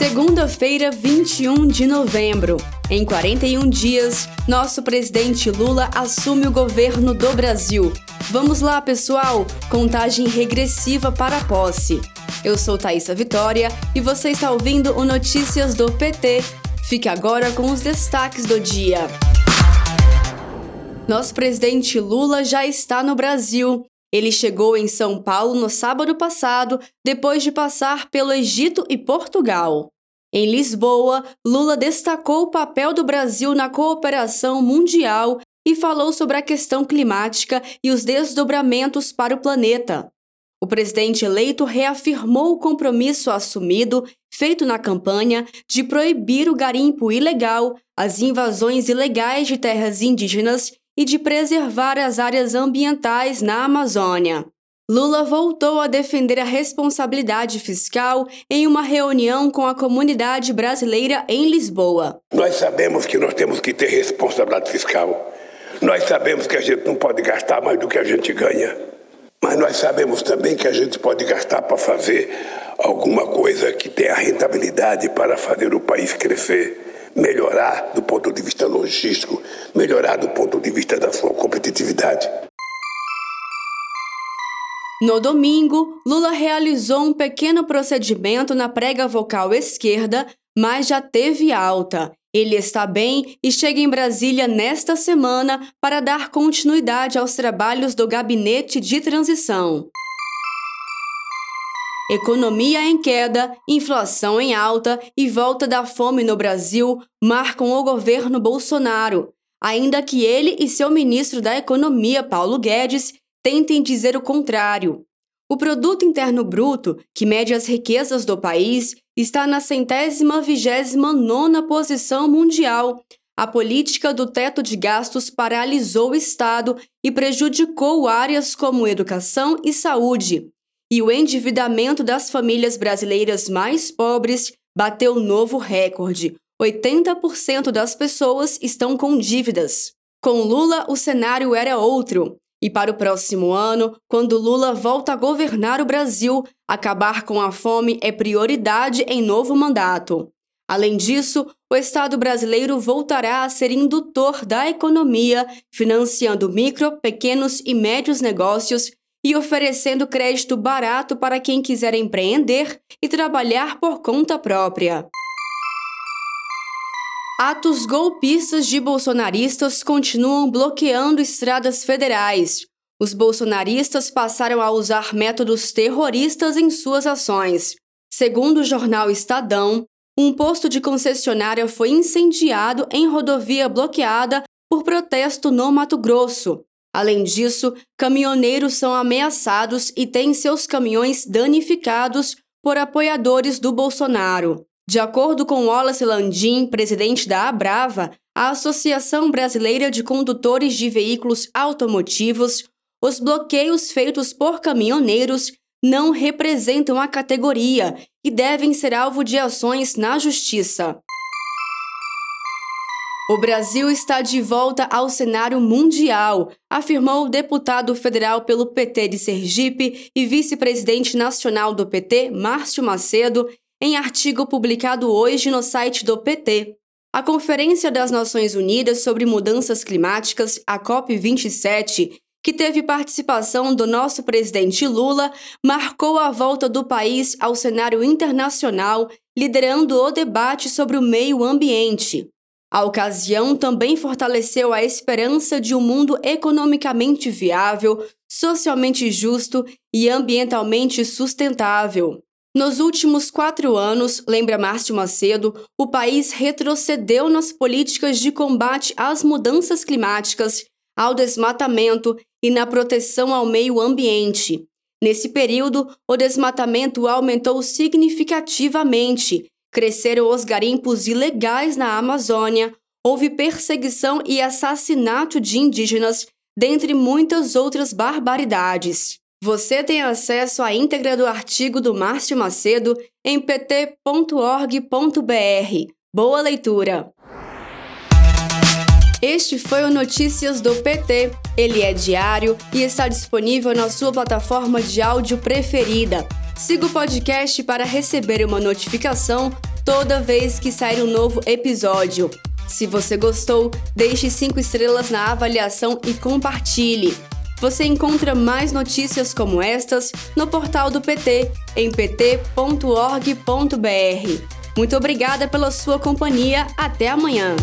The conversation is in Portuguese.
Segunda-feira, 21 de novembro. Em 41 dias, nosso presidente Lula assume o governo do Brasil. Vamos lá, pessoal! Contagem regressiva para a posse. Eu sou Thaisa Vitória e você está ouvindo o Notícias do PT. Fique agora com os destaques do dia. Nosso presidente Lula já está no Brasil. Ele chegou em São Paulo no sábado passado, depois de passar pelo Egito e Portugal. Em Lisboa, Lula destacou o papel do Brasil na cooperação mundial e falou sobre a questão climática e os desdobramentos para o planeta. O presidente eleito reafirmou o compromisso assumido, feito na campanha, de proibir o garimpo ilegal, as invasões ilegais de terras indígenas e de preservar as áreas ambientais na Amazônia. Lula voltou a defender a responsabilidade fiscal em uma reunião com a comunidade brasileira em Lisboa. Nós sabemos que nós temos que ter responsabilidade fiscal. Nós sabemos que a gente não pode gastar mais do que a gente ganha. Mas nós sabemos também que a gente pode gastar para fazer alguma coisa que tenha rentabilidade para fazer o país crescer melhorar do ponto de vista logístico, melhorar do ponto de vista da sua competitividade. No domingo, Lula realizou um pequeno procedimento na prega vocal esquerda, mas já teve alta. Ele está bem e chega em Brasília nesta semana para dar continuidade aos trabalhos do gabinete de transição. Economia em queda, inflação em alta e volta da fome no Brasil marcam o governo Bolsonaro, ainda que ele e seu ministro da Economia, Paulo Guedes, tentem dizer o contrário. O produto interno bruto, que mede as riquezas do país, está na centésima vigésima nona posição mundial. A política do teto de gastos paralisou o Estado e prejudicou áreas como educação e saúde e o endividamento das famílias brasileiras mais pobres bateu novo recorde. 80% das pessoas estão com dívidas. Com Lula, o cenário era outro. E para o próximo ano, quando Lula volta a governar o Brasil, acabar com a fome é prioridade em novo mandato. Além disso, o Estado brasileiro voltará a ser indutor da economia, financiando micro, pequenos e médios negócios e oferecendo crédito barato para quem quiser empreender e trabalhar por conta própria. Atos golpistas de bolsonaristas continuam bloqueando estradas federais. Os bolsonaristas passaram a usar métodos terroristas em suas ações. Segundo o jornal Estadão, um posto de concessionária foi incendiado em rodovia bloqueada por protesto no Mato Grosso. Além disso, caminhoneiros são ameaçados e têm seus caminhões danificados por apoiadores do Bolsonaro. De acordo com Wallace Landim, presidente da Abrava, a Associação Brasileira de Condutores de Veículos Automotivos, os bloqueios feitos por caminhoneiros não representam a categoria e devem ser alvo de ações na justiça. O Brasil está de volta ao cenário mundial, afirmou o deputado federal pelo PT de Sergipe e vice-presidente nacional do PT, Márcio Macedo, em artigo publicado hoje no site do PT. A Conferência das Nações Unidas sobre Mudanças Climáticas, a COP27, que teve participação do nosso presidente Lula, marcou a volta do país ao cenário internacional, liderando o debate sobre o meio ambiente. A ocasião também fortaleceu a esperança de um mundo economicamente viável, socialmente justo e ambientalmente sustentável. Nos últimos quatro anos, lembra Márcio Macedo, o país retrocedeu nas políticas de combate às mudanças climáticas, ao desmatamento e na proteção ao meio ambiente. Nesse período, o desmatamento aumentou significativamente, Cresceram os garimpos ilegais na Amazônia, houve perseguição e assassinato de indígenas, dentre muitas outras barbaridades. Você tem acesso à íntegra do artigo do Márcio Macedo em pt.org.br. Boa leitura! Este foi o Notícias do PT. Ele é diário e está disponível na sua plataforma de áudio preferida. Siga o podcast para receber uma notificação toda vez que sair um novo episódio. Se você gostou, deixe 5 estrelas na avaliação e compartilhe. Você encontra mais notícias como estas no portal do PT em pt.org.br. Muito obrigada pela sua companhia. Até amanhã.